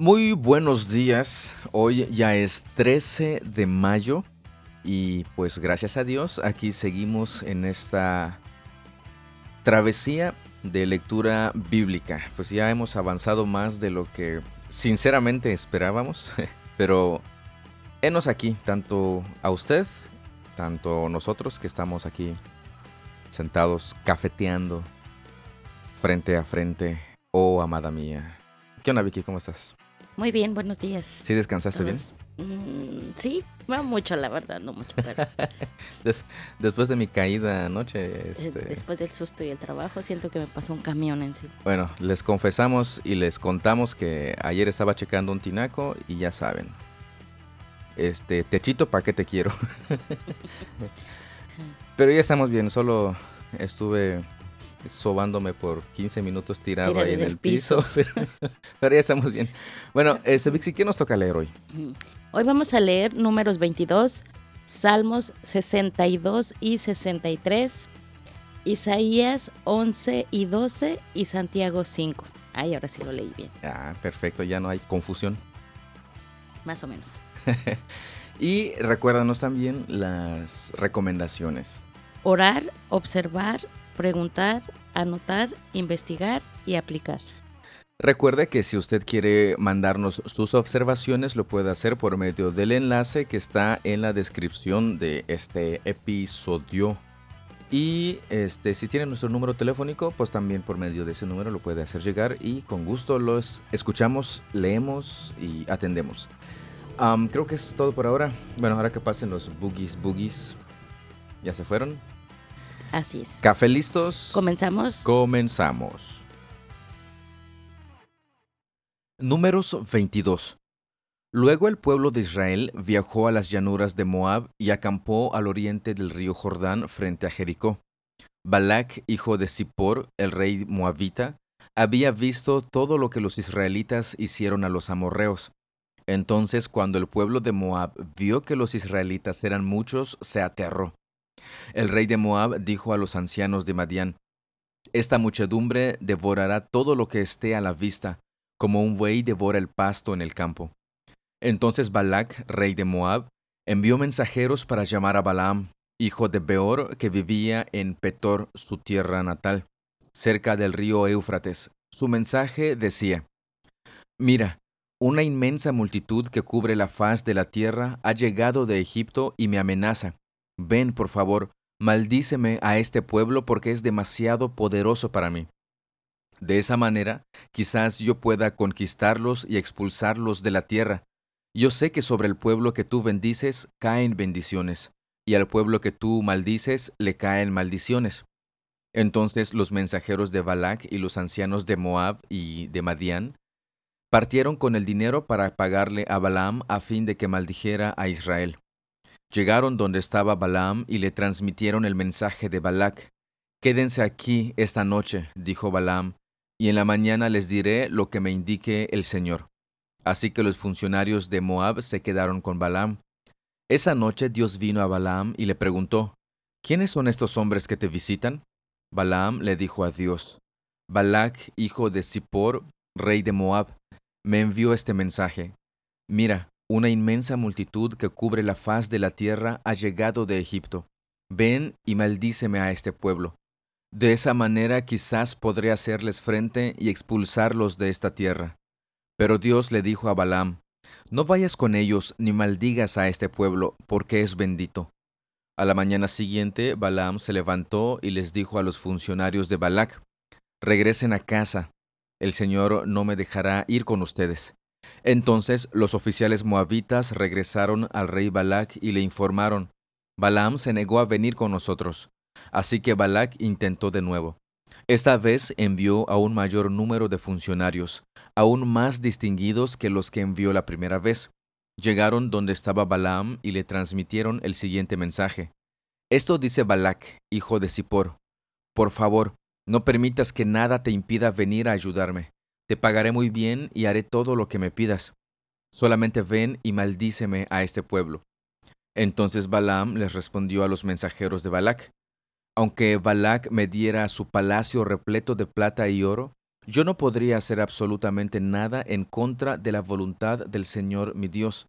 Muy buenos días. Hoy ya es 13 de mayo y pues gracias a Dios aquí seguimos en esta travesía de lectura bíblica. Pues ya hemos avanzado más de lo que sinceramente esperábamos, pero enos aquí, tanto a usted, tanto nosotros que estamos aquí sentados cafeteando frente a frente. Oh, amada mía. ¿Qué onda, Vicky? ¿Cómo estás? Muy bien, buenos días. ¿Sí descansaste bien? Mm, sí, no mucho, la verdad, no mucho. después de mi caída anoche. Este... Después del susto y el trabajo, siento que me pasó un camión en sí. Bueno, les confesamos y les contamos que ayer estaba checando un tinaco y ya saben. Este, techito, ¿para qué te quiero? Pero ya estamos bien, solo estuve sobándome por 15 minutos tirado ahí en el piso, pero, ya estamos bien. Bueno, este, Vixi, ¿qué nos toca leer hoy? Hoy vamos a leer números 22, Salmos 62 y 63, Isaías 11 y 12 y Santiago 5. Ay, ahora sí lo leí bien. Ah, perfecto, ya no hay confusión. Más o menos. y recuérdanos también las recomendaciones. Orar, observar, preguntar, anotar, investigar y aplicar. Recuerde que si usted quiere mandarnos sus observaciones, lo puede hacer por medio del enlace que está en la descripción de este episodio. Y este, si tiene nuestro número telefónico, pues también por medio de ese número lo puede hacer llegar y con gusto los escuchamos, leemos y atendemos. creo que es todo por ahora. Bueno, ahora que pasen los boogies, boogies. ¿Ya se fueron? Así es. Café listos. Comenzamos. Comenzamos. Números 22. Luego el pueblo de Israel viajó a las llanuras de Moab y acampó al oriente del río Jordán frente a Jericó. Balak, hijo de Zippor, el rey moabita, había visto todo lo que los israelitas hicieron a los amorreos. Entonces, cuando el pueblo de Moab vio que los israelitas eran muchos, se aterró. El rey de Moab dijo a los ancianos de Madián, Esta muchedumbre devorará todo lo que esté a la vista, como un buey devora el pasto en el campo. Entonces Balac, rey de Moab, envió mensajeros para llamar a Balaam, hijo de Beor, que vivía en Petor, su tierra natal, cerca del río Éufrates. Su mensaje decía, Mira, una inmensa multitud que cubre la faz de la tierra ha llegado de Egipto y me amenaza. Ven, por favor, maldíceme a este pueblo porque es demasiado poderoso para mí. De esa manera, quizás yo pueda conquistarlos y expulsarlos de la tierra. Yo sé que sobre el pueblo que tú bendices caen bendiciones, y al pueblo que tú maldices le caen maldiciones. Entonces los mensajeros de Balac y los ancianos de Moab y de Madián partieron con el dinero para pagarle a Balaam a fin de que maldijera a Israel. Llegaron donde estaba Balaam y le transmitieron el mensaje de Balac. Quédense aquí esta noche, dijo Balaam, y en la mañana les diré lo que me indique el Señor. Así que los funcionarios de Moab se quedaron con Balaam. Esa noche Dios vino a Balaam y le preguntó, ¿Quiénes son estos hombres que te visitan? Balaam le dijo a Dios, Balac, hijo de Zippor, rey de Moab, me envió este mensaje. Mira, una inmensa multitud que cubre la faz de la tierra ha llegado de Egipto. Ven y maldíceme a este pueblo. De esa manera quizás podré hacerles frente y expulsarlos de esta tierra. Pero Dios le dijo a Balaam, No vayas con ellos ni maldigas a este pueblo, porque es bendito. A la mañana siguiente, Balaam se levantó y les dijo a los funcionarios de Balac, Regresen a casa, el Señor no me dejará ir con ustedes. Entonces los oficiales moabitas regresaron al rey Balac y le informaron, Balaam se negó a venir con nosotros. Así que Balac intentó de nuevo. Esta vez envió a un mayor número de funcionarios, aún más distinguidos que los que envió la primera vez. Llegaron donde estaba Balaam y le transmitieron el siguiente mensaje. Esto dice Balac, hijo de Zippor. Por favor, no permitas que nada te impida venir a ayudarme. Te pagaré muy bien y haré todo lo que me pidas. Solamente ven y maldíceme a este pueblo. Entonces Balaam les respondió a los mensajeros de Balac, Aunque Balac me diera su palacio repleto de plata y oro, yo no podría hacer absolutamente nada en contra de la voluntad del Señor mi Dios,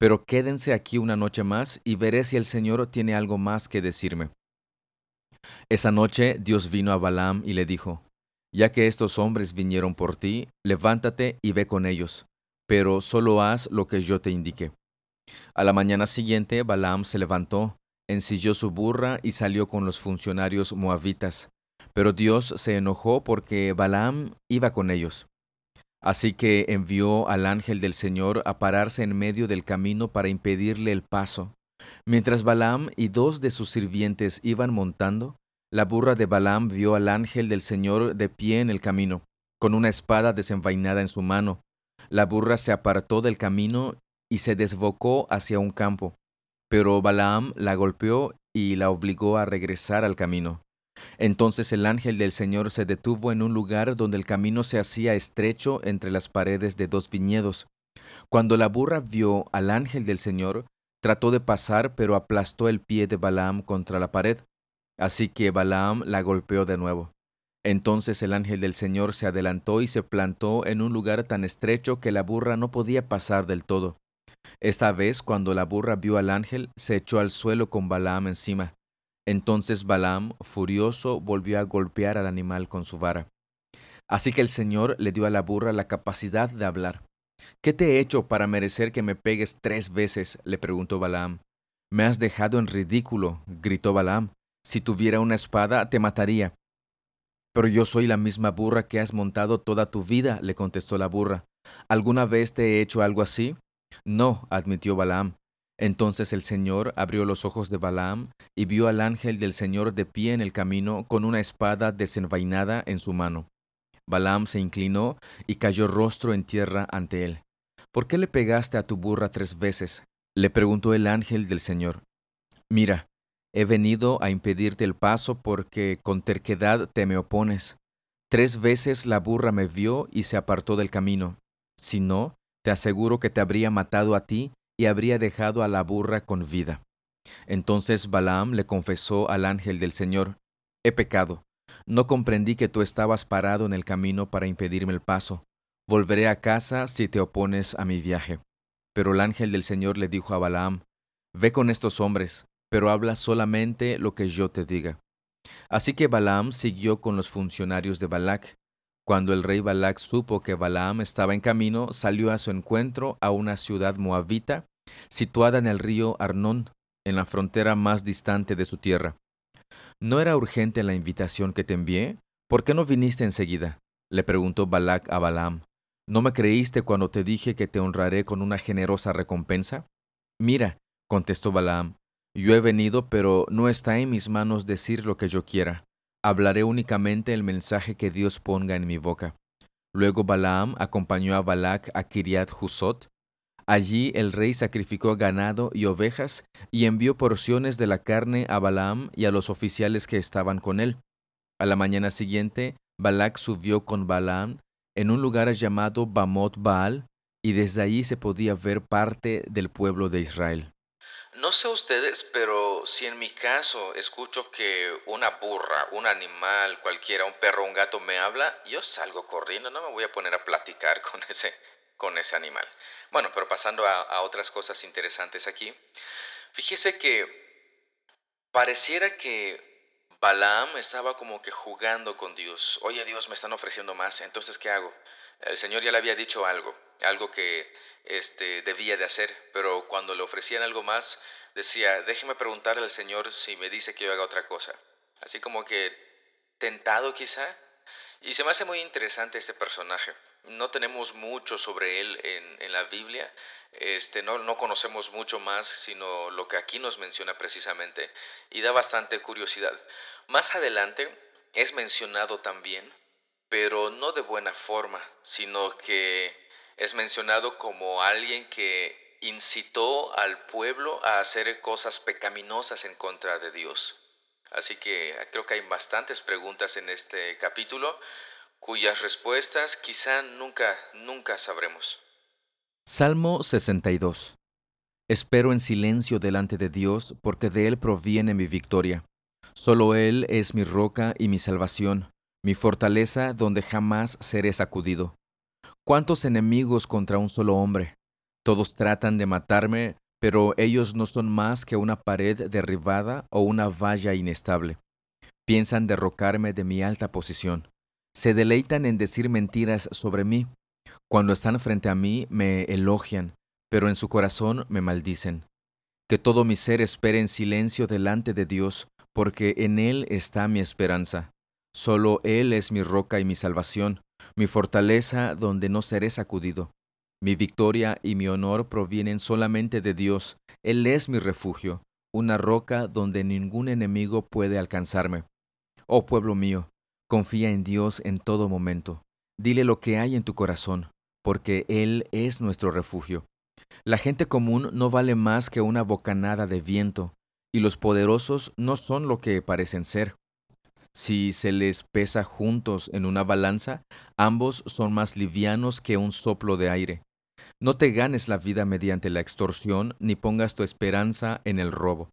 pero quédense aquí una noche más y veré si el Señor tiene algo más que decirme. Esa noche Dios vino a Balaam y le dijo, Ya que estos hombres vinieron por ti, levántate y ve con ellos, pero solo haz lo que yo te indique. A la mañana siguiente Balaam se levantó, ensilló su burra y salió con los funcionarios moabitas, pero Dios se enojó porque Balaam iba con ellos. Así que envió al ángel del Señor a pararse en medio del camino para impedirle el paso. Mientras Balaam y dos de sus sirvientes iban montando, la burra de Balaam vio al ángel del Señor de pie en el camino, con una espada desenvainada en su mano. La burra se apartó del camino y se desbocó hacia un campo, pero Balaam la golpeó y la obligó a regresar al camino. Entonces el ángel del Señor se detuvo en un lugar donde el camino se hacía estrecho entre las paredes de dos viñedos. Cuando la burra vio al ángel del Señor, trató de pasar, pero aplastó el pie de Balaam contra la pared. Así que Balaam la golpeó de nuevo. Entonces el ángel del Señor se adelantó y se plantó en un lugar tan estrecho que la burra no podía pasar del todo. Esta vez, cuando la burra vio al ángel, se echó al suelo con Balaam encima. Entonces Balaam, furioso, volvió a golpear al animal con su vara. Así que el Señor le dio a la burra la capacidad de hablar. ¿Qué te he hecho para merecer que me pegues tres veces? le preguntó Balaam. Me has dejado en ridículo, gritó Balaam. Si tuviera una espada, te mataría. Pero yo soy la misma burra que has montado toda tu vida, le contestó la burra. ¿Alguna vez te he hecho algo así? No, admitió Balaam. Entonces el Señor abrió los ojos de Balaam y vio al ángel del Señor de pie en el camino con una espada desenvainada en su mano. Balaam se inclinó y cayó rostro en tierra ante él. ¿Por qué le pegaste a tu burra tres veces? le preguntó el ángel del Señor. Mira, he venido a impedirte el paso porque con terquedad te me opones. Tres veces la burra me vio y se apartó del camino. Si no, te aseguro que te habría matado a ti y habría dejado a la burra con vida. Entonces Balaam le confesó al ángel del Señor, He pecado, no comprendí que tú estabas parado en el camino para impedirme el paso. Volveré a casa si te opones a mi viaje. Pero el ángel del Señor le dijo a Balaam, Ve con estos hombres, pero habla solamente lo que yo te diga. Así que Balaam siguió con los funcionarios de Balac, cuando el rey Balac supo que Balaam estaba en camino, salió a su encuentro a una ciudad moabita situada en el río Arnón, en la frontera más distante de su tierra. ¿No era urgente la invitación que te envié? ¿Por qué no viniste enseguida? le preguntó Balac a Balaam. ¿No me creíste cuando te dije que te honraré con una generosa recompensa? Mira, contestó Balaam, yo he venido, pero no está en mis manos decir lo que yo quiera hablaré únicamente el mensaje que Dios ponga en mi boca. Luego Balaam acompañó a Balac a Kiriat Husot. Allí el rey sacrificó ganado y ovejas y envió porciones de la carne a Balaam y a los oficiales que estaban con él. A la mañana siguiente, Balac subió con Balaam en un lugar llamado Bamot Baal, y desde allí se podía ver parte del pueblo de Israel. No sé ustedes, pero si en mi caso escucho que una burra, un animal, cualquiera, un perro, un gato me habla, yo salgo corriendo, no me voy a poner a platicar con ese, con ese animal. Bueno, pero pasando a, a otras cosas interesantes aquí, fíjese que pareciera que Balaam estaba como que jugando con Dios. Oye Dios, me están ofreciendo más, entonces ¿qué hago? El Señor ya le había dicho algo, algo que este, debía de hacer, pero cuando le ofrecían algo más, decía, déjeme preguntarle al Señor si me dice que yo haga otra cosa. Así como que tentado quizá. Y se me hace muy interesante este personaje. No tenemos mucho sobre él en, en la Biblia, este, no, no conocemos mucho más, sino lo que aquí nos menciona precisamente, y da bastante curiosidad. Más adelante es mencionado también pero no de buena forma, sino que es mencionado como alguien que incitó al pueblo a hacer cosas pecaminosas en contra de Dios. Así que creo que hay bastantes preguntas en este capítulo cuyas respuestas quizá nunca, nunca sabremos. Salmo 62 Espero en silencio delante de Dios, porque de Él proviene mi victoria. Solo Él es mi roca y mi salvación mi fortaleza donde jamás seré sacudido. ¿Cuántos enemigos contra un solo hombre? Todos tratan de matarme, pero ellos no son más que una pared derribada o una valla inestable. Piensan derrocarme de mi alta posición. Se deleitan en decir mentiras sobre mí. Cuando están frente a mí me elogian, pero en su corazón me maldicen. Que todo mi ser espere en silencio delante de Dios, porque en Él está mi esperanza. Solo Él es mi roca y mi salvación, mi fortaleza donde no seré sacudido. Mi victoria y mi honor provienen solamente de Dios. Él es mi refugio, una roca donde ningún enemigo puede alcanzarme. Oh pueblo mío, confía en Dios en todo momento. Dile lo que hay en tu corazón, porque Él es nuestro refugio. La gente común no vale más que una bocanada de viento, y los poderosos no son lo que parecen ser. Si se les pesa juntos en una balanza, ambos son más livianos que un soplo de aire. No te ganes la vida mediante la extorsión, ni pongas tu esperanza en el robo.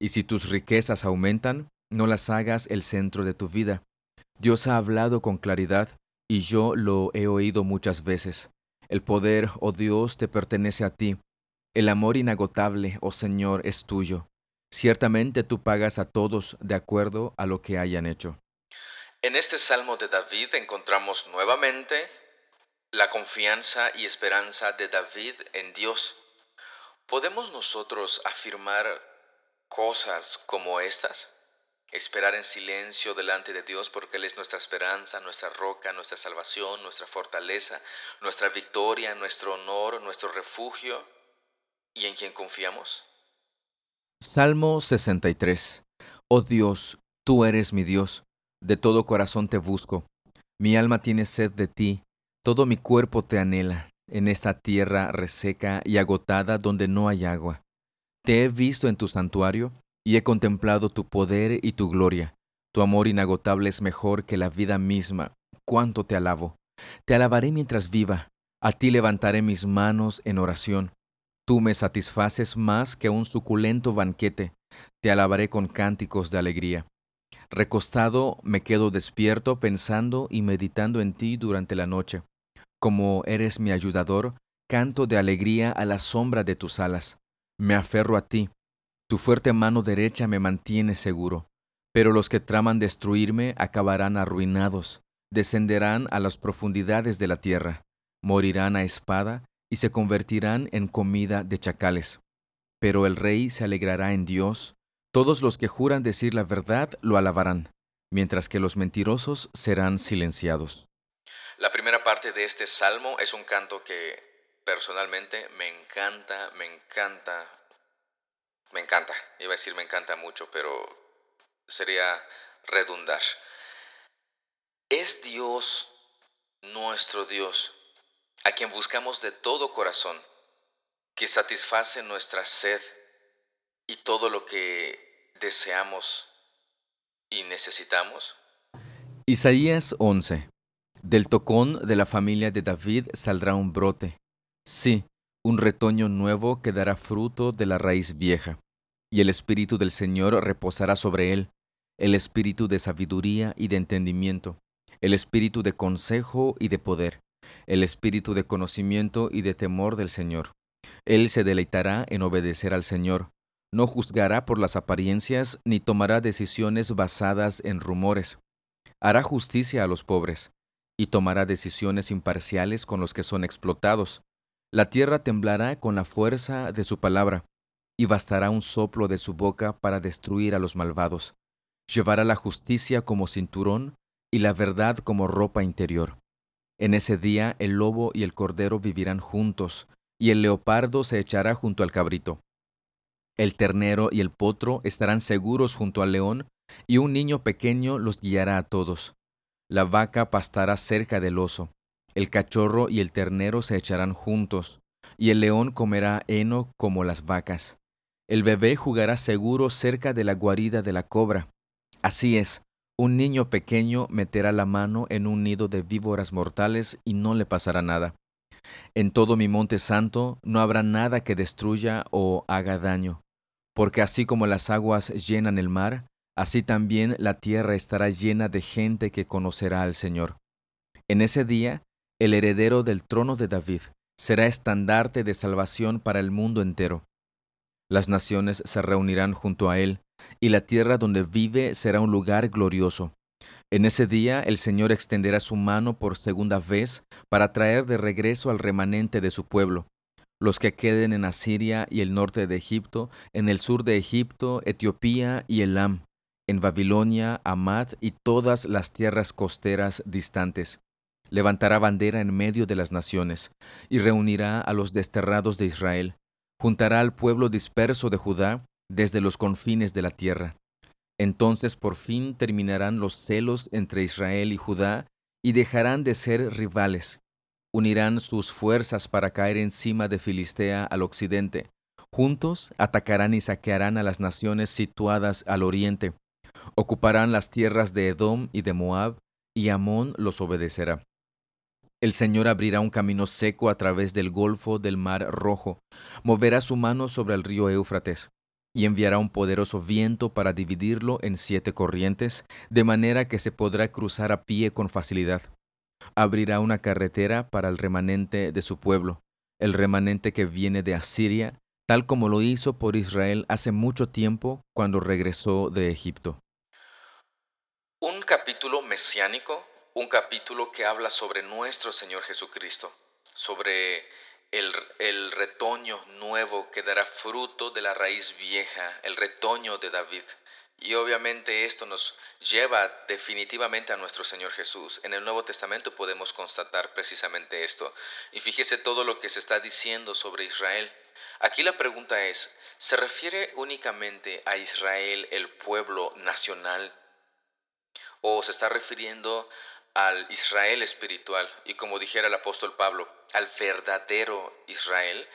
Y si tus riquezas aumentan, no las hagas el centro de tu vida. Dios ha hablado con claridad, y yo lo he oído muchas veces. El poder, oh Dios, te pertenece a ti. El amor inagotable, oh Señor, es tuyo. Ciertamente tú pagas a todos de acuerdo a lo que hayan hecho. En este Salmo de David encontramos nuevamente la confianza y esperanza de David en Dios. ¿Podemos nosotros afirmar cosas como estas? Esperar en silencio delante de Dios porque Él es nuestra esperanza, nuestra roca, nuestra salvación, nuestra fortaleza, nuestra victoria, nuestro honor, nuestro refugio y en quien confiamos. Salmo 63. Oh Dios, tú eres mi Dios, de todo corazón te busco. Mi alma tiene sed de ti, todo mi cuerpo te anhela, en esta tierra reseca y agotada donde no hay agua. Te he visto en tu santuario y he contemplado tu poder y tu gloria. Tu amor inagotable es mejor que la vida misma. Cuánto te alabo. Te alabaré mientras viva. A ti levantaré mis manos en oración. Tú me satisfaces más que un suculento banquete, te alabaré con cánticos de alegría. Recostado me quedo despierto pensando y meditando en ti durante la noche. Como eres mi ayudador, canto de alegría a la sombra de tus alas. Me aferro a ti, tu fuerte mano derecha me mantiene seguro. Pero los que traman destruirme acabarán arruinados, descenderán a las profundidades de la tierra, morirán a espada y se convertirán en comida de chacales. Pero el rey se alegrará en Dios, todos los que juran decir la verdad lo alabarán, mientras que los mentirosos serán silenciados. La primera parte de este salmo es un canto que personalmente me encanta, me encanta, me encanta. Iba a decir me encanta mucho, pero sería redundar. Es Dios nuestro Dios a quien buscamos de todo corazón, que satisface nuestra sed y todo lo que deseamos y necesitamos? Isaías 11. Del tocón de la familia de David saldrá un brote. Sí, un retoño nuevo que dará fruto de la raíz vieja. Y el Espíritu del Señor reposará sobre él, el Espíritu de sabiduría y de entendimiento, el Espíritu de consejo y de poder el espíritu de conocimiento y de temor del Señor. Él se deleitará en obedecer al Señor, no juzgará por las apariencias ni tomará decisiones basadas en rumores. Hará justicia a los pobres y tomará decisiones imparciales con los que son explotados. La tierra temblará con la fuerza de su palabra, y bastará un soplo de su boca para destruir a los malvados. Llevará la justicia como cinturón y la verdad como ropa interior. En ese día el lobo y el cordero vivirán juntos, y el leopardo se echará junto al cabrito. El ternero y el potro estarán seguros junto al león, y un niño pequeño los guiará a todos. La vaca pastará cerca del oso, el cachorro y el ternero se echarán juntos, y el león comerá heno como las vacas. El bebé jugará seguro cerca de la guarida de la cobra. Así es, un niño pequeño meterá la mano en un nido de víboras mortales y no le pasará nada. En todo mi monte santo no habrá nada que destruya o haga daño, porque así como las aguas llenan el mar, Así también la tierra estará llena de gente que conocerá al Señor. En ese día, el heredero del trono de David será estandarte de salvación para el mundo entero. Las naciones se reunirán junto a él, y la tierra donde vive será un lugar glorioso. En ese día el Señor extenderá su mano por segunda vez para traer de regreso al remanente de su pueblo, los que queden en Asiria y el norte de Egipto, en el sur de Egipto, Etiopía y Elam, en Babilonia, Amad y todas las tierras costeras distantes. Levantará bandera en medio de las naciones, y reunirá a los desterrados de Israel. Juntará al pueblo disperso de Judá desde los confines de la tierra. Entonces por fin terminarán los celos entre Israel y Judá, y dejarán de ser rivales. Unirán sus fuerzas para caer encima de Filistea al occidente. Juntos atacarán y saquearán a las naciones situadas al oriente, Ocuparán las tierras de Edom y de Moab, y Amón los obedecerá. El Señor abrirá un camino seco a través del golfo del mar rojo, moverá su mano sobre el río Éufrates, y enviará un poderoso viento para dividirlo en siete corrientes, de manera que se podrá cruzar a pie con facilidad. Abrirá una carretera para el remanente de su pueblo, el remanente que viene de Asiria, tal como lo hizo por Israel hace mucho tiempo cuando regresó de Egipto. Un capítulo mesiánico, un capítulo que habla sobre nuestro Señor Jesucristo, sobre el, el, retoño nuevo que dará fruto de la raíz vieja, el retoño de David. Y obviamente esto nos lleva definitivamente a nuestro Señor Jesús. En el Nuevo Testamento podemos constatar precisamente esto. Y fíjese todo lo que se está diciendo sobre Israel. Aquí la pregunta es, ¿se refiere únicamente a Israel, el pueblo nacional? o se está refiriendo al Israel espiritual y como dijera el apóstol Pablo, al verdadero Israel?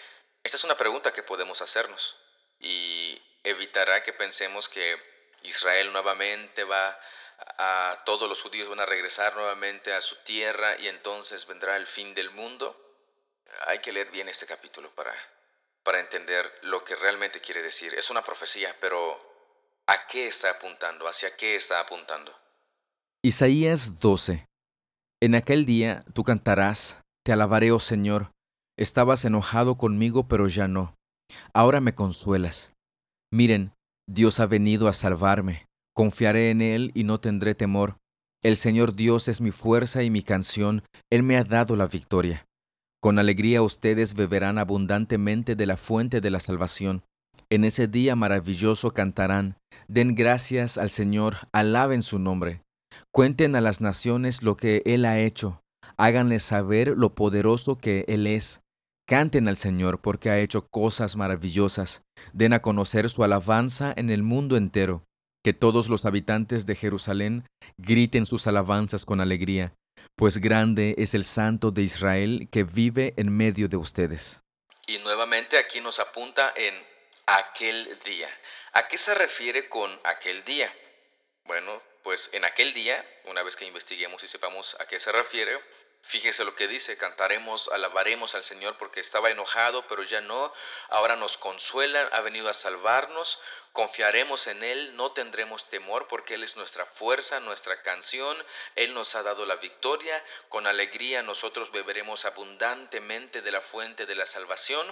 Esta es una pregunta que podemos hacernos y evitará que pensemos que Israel nuevamente va a todos los judíos van a regresar nuevamente a su tierra y entonces vendrá el fin del mundo. Hay que leer bien este capítulo para, para entender lo que realmente quiere decir. Es una profecía, pero ¿a qué está apuntando? ¿Hacia qué está apuntando? Isaías 12. En aquel día tú cantarás, Te alabaré, oh Señor. Estabas enojado conmigo, pero ya no. Ahora me consuelas. Miren, Dios ha venido a salvarme. Confiaré en Él y no tendré temor. El Señor Dios es mi fuerza y mi canción. Él me ha dado la victoria. Con alegría ustedes beberán abundantemente de la fuente de la salvación. En ese día maravilloso cantarán. Den gracias al Señor, alaben su nombre. Cuenten a las naciones lo que Él ha hecho, háganle saber lo poderoso que Él es. Canten al Señor porque ha hecho cosas maravillosas. Den a conocer su alabanza en el mundo entero. Que todos los habitantes de Jerusalén griten sus alabanzas con alegría, pues grande es el Santo de Israel que vive en medio de ustedes. Y nuevamente aquí nos apunta en aquel día. ¿A qué se refiere con aquel día? Bueno, pues en aquel día, una vez que investiguemos y sepamos a qué se refiere, Fíjese lo que dice, cantaremos, alabaremos al Señor porque estaba enojado, pero ya no, ahora nos consuela, ha venido a salvarnos, confiaremos en Él, no tendremos temor porque Él es nuestra fuerza, nuestra canción, Él nos ha dado la victoria, con alegría nosotros beberemos abundantemente de la fuente de la salvación,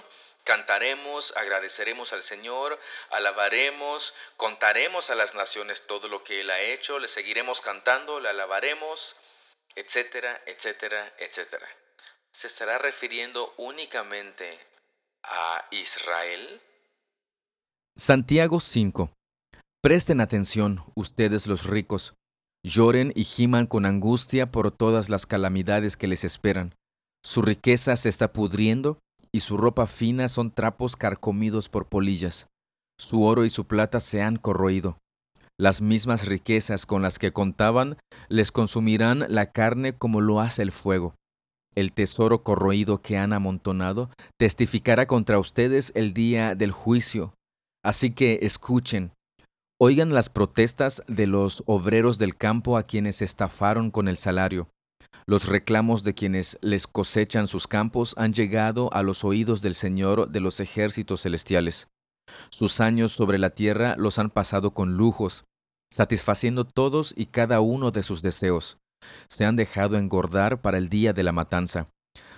cantaremos, agradeceremos al Señor, alabaremos, contaremos a las naciones todo lo que Él ha hecho, le seguiremos cantando, le alabaremos etcétera, etcétera, etcétera. ¿Se estará refiriendo únicamente a Israel? Santiago 5. Presten atención, ustedes los ricos. Lloren y giman con angustia por todas las calamidades que les esperan. Su riqueza se está pudriendo y su ropa fina son trapos carcomidos por polillas. Su oro y su plata se han corroído. Las mismas riquezas con las que contaban les consumirán la carne como lo hace el fuego. El tesoro corroído que han amontonado testificará contra ustedes el día del juicio. Así que escuchen, oigan las protestas de los obreros del campo a quienes estafaron con el salario. Los reclamos de quienes les cosechan sus campos han llegado a los oídos del Señor de los ejércitos celestiales. Sus años sobre la tierra los han pasado con lujos. satisfaciendo todos y cada uno de sus deseos. Se han dejado engordar para el día de la matanza.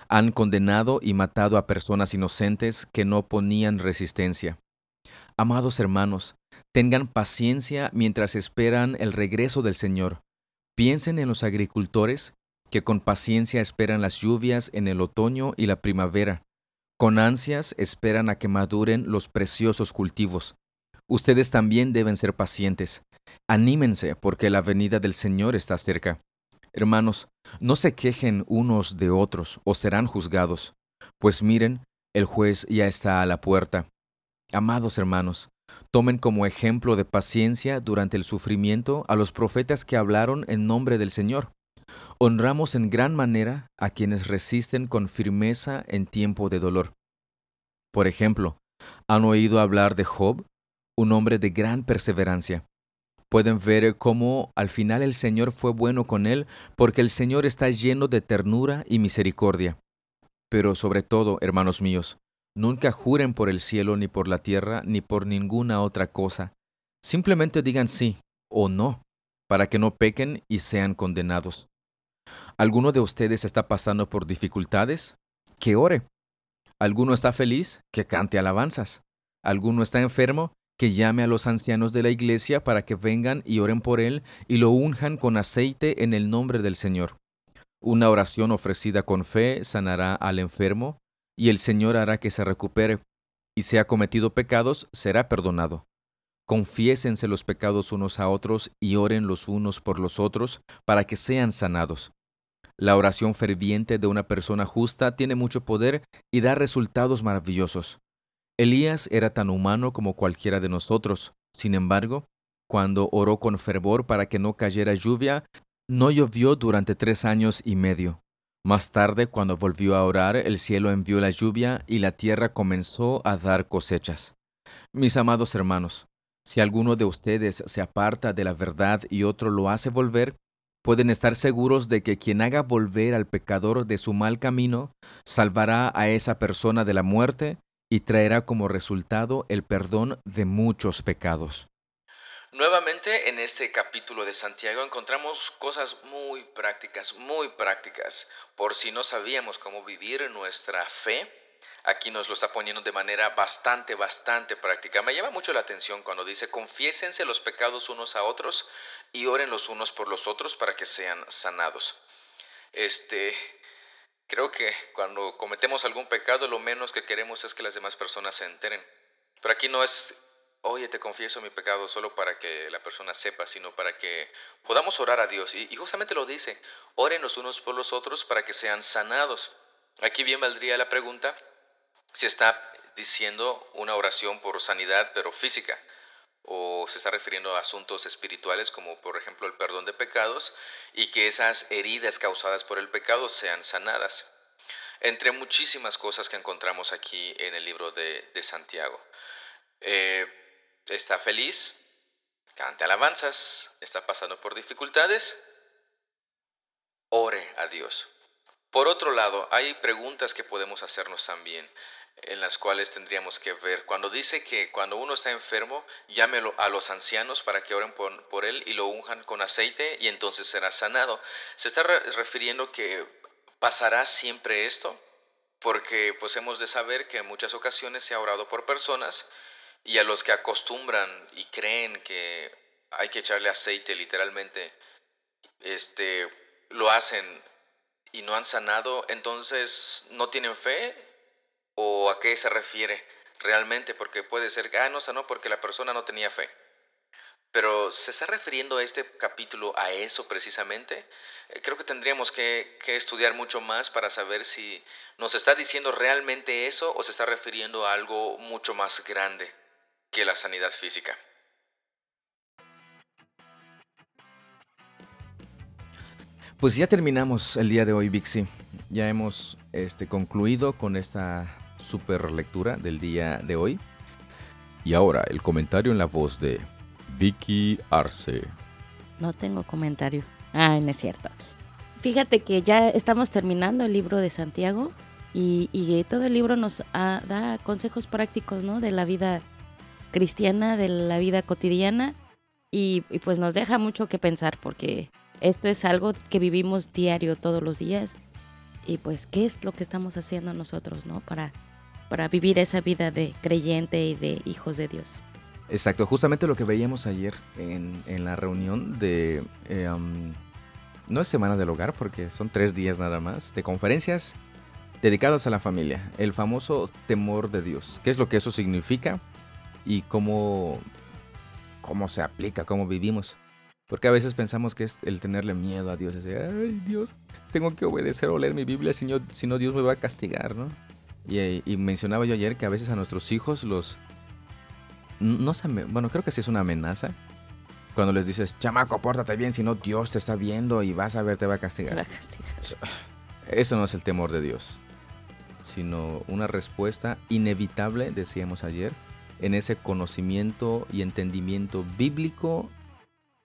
Han condenado y matado a personas inocentes que no ponían resistencia. Amados hermanos, tengan paciencia mientras esperan el regreso del Señor. Piensen en los agricultores que con paciencia esperan las lluvias en el otoño y la primavera. Con ansias esperan a que maduren los preciosos cultivos. Ustedes también deben ser pacientes. Anímense porque la venida del Señor está cerca. Hermanos, no se quejen unos de otros o serán juzgados, pues miren, el juez ya está a la puerta. Amados hermanos, tomen como ejemplo de paciencia durante el sufrimiento a los profetas que hablaron en nombre del Señor. Honramos en gran manera a quienes resisten con firmeza en tiempo de dolor. Por ejemplo, ¿han oído hablar de Job, un hombre de gran perseverancia? pueden ver cómo al final el Señor fue bueno con él, porque el Señor está lleno de ternura y misericordia. Pero sobre todo, hermanos míos, nunca juren por el cielo, ni por la tierra, ni por ninguna otra cosa. Simplemente digan sí o no, para que no pequen y sean condenados. ¿Alguno de ustedes está pasando por dificultades? Que ore. ¿Alguno está feliz? Que cante alabanzas. ¿Alguno está enfermo? que llame a los ancianos de la iglesia para que vengan y oren por él y lo unjan con aceite en el nombre del Señor. Una oración ofrecida con fe sanará al enfermo, y el Señor hará que se recupere, y si ha cometido pecados, será perdonado. Confiésense los pecados unos a otros y oren los unos por los otros para que sean sanados. La oración ferviente de una persona justa tiene mucho poder y da resultados maravillosos. Elías era tan humano como cualquiera de nosotros. Sin embargo, cuando oró con fervor para que no cayera lluvia, no llovió durante tres años y medio. Más tarde, cuando volvió a orar, el cielo envió la lluvia y la tierra comenzó a dar cosechas. Mis amados hermanos, si alguno de ustedes se aparta de la verdad y otro lo hace volver, pueden estar seguros de que quien haga volver al pecador de su mal camino, salvará a esa persona de la muerte y traerá como resultado el perdón de muchos pecados. Nuevamente en este capítulo de Santiago encontramos cosas muy prácticas, muy prácticas. Por si no sabíamos cómo vivir nuestra fe, aquí nos lo está poniendo de manera bastante, bastante práctica. Me llama mucho la atención cuando dice, confiésense los pecados unos a otros y oren los unos por los otros para que sean sanados. Este, Creo que cuando cometemos algún pecado lo menos que queremos es que las demás personas se enteren. Pero aquí no es, oye, te confieso mi pecado solo para que la persona sepa, sino para que podamos orar a Dios. Y, justamente lo dice, oren los unos por los otros para que sean sanados. Aquí bien valdría la pregunta si está diciendo una oración por sanidad, pero física o se está refiriendo a asuntos espirituales como por ejemplo el perdón de pecados y que esas heridas causadas por el pecado sean sanadas. Entre muchísimas cosas que encontramos aquí en el libro de, Santiago. Eh, está feliz, cante alabanzas, está pasando por dificultades, ore a Dios. Por otro lado, hay preguntas que podemos hacernos también en las cuales tendríamos que ver. Cuando dice que cuando uno está enfermo, llámelo a los ancianos para que oren por, él y lo unjan con aceite y entonces será sanado. Se está refiriendo que pasará siempre esto, porque pues hemos de saber que en muchas ocasiones se ha orado por personas y a los que acostumbran y creen que hay que echarle aceite literalmente, este, lo hacen y no han sanado, entonces no tienen fe o a qué se refiere realmente, porque puede ser que, ah, no sanó porque la persona no tenía fe. Pero ¿se está refiriendo este capítulo a eso precisamente? Eh, creo que tendríamos que, estudiar mucho más para saber si nos está diciendo realmente eso o se está refiriendo a algo mucho más grande que la sanidad física. Pues ya terminamos el día de hoy, Vixi. Ya hemos este, concluido con esta super lectura del día de hoy. Y ahora el comentario en la voz de Vicky Arce. No tengo comentario. Ah, no es cierto. Fíjate que ya estamos terminando el libro de Santiago y, todo el libro nos da consejos prácticos ¿no? de la vida cristiana, de la vida cotidiana y, pues nos deja mucho que pensar porque esto es algo que vivimos diario todos los días y pues qué es lo que estamos haciendo nosotros, ¿no? Para, para vivir esa vida de creyente y de hijos de Dios. Exacto, justamente lo que veíamos ayer en, la reunión de, um, no es Semana del Hogar porque son tres días nada más, de conferencias dedicadas a la familia, el famoso temor de Dios. ¿Qué es lo que eso significa y cómo, cómo se aplica, cómo vivimos? Porque a veces pensamos que es el tenerle miedo a Dios, decir, ay Dios, tengo que obedecer o leer mi Biblia, si no, si no Dios me va a castigar, ¿no? Y, y mencionaba yo ayer que a veces a nuestros hijos los no sé, bueno, creo que sí es una amenaza. Cuando les dices, chamaco, pórtate bien, si no Dios te está viendo y vas a ver, te va a castigar. Te va a castigar. Eso no es el temor de Dios, sino una respuesta inevitable, decíamos ayer, en ese conocimiento y entendimiento bíblico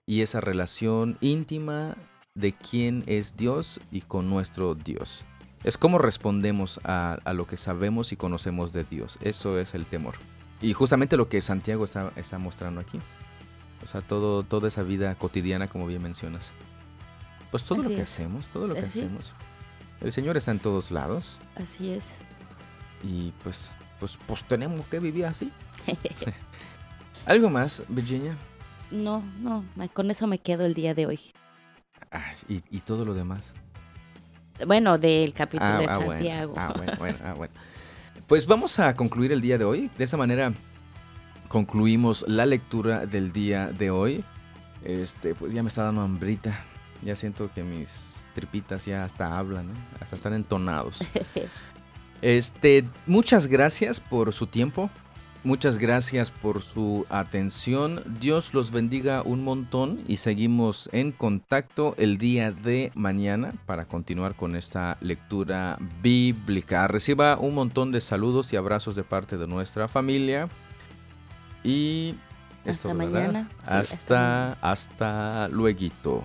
y esa relación íntima de quién es Dios y con nuestro Dios. Es como respondemos a, a lo que sabemos y conocemos de Dios. Eso es el temor. Y justamente lo que Santiago está, está mostrando aquí. O sea, todo, toda esa vida cotidiana, como bien mencionas. Pues todo lo que hacemos, todo lo que hacemos. El Señor está en todos lados. Así es. Y pues, pues, pues tenemos que vivir así. ¿Algo más, Virginia? No, no, con eso me quedo el día de hoy. Ah, ¿y, ¿y, todo lo demás? Bueno, del capítulo ah, de ah, Santiago. Ah, bueno, bueno, ah, bueno. Pues vamos a concluir el día de hoy. De esa manera concluimos la lectura del día de hoy. Este, pues ya me está dando hambrita. Ya siento que mis tripitas ya hasta hablan, hasta están entonados. Este, muchas gracias por su tiempo. Muchas gracias por su atención. Dios los bendiga un montón y seguimos en contacto el día de mañana para continuar con esta lectura bíblica. Reciba un montón de saludos y abrazos de parte de nuestra familia. Y hasta mañana. hasta, hasta luego.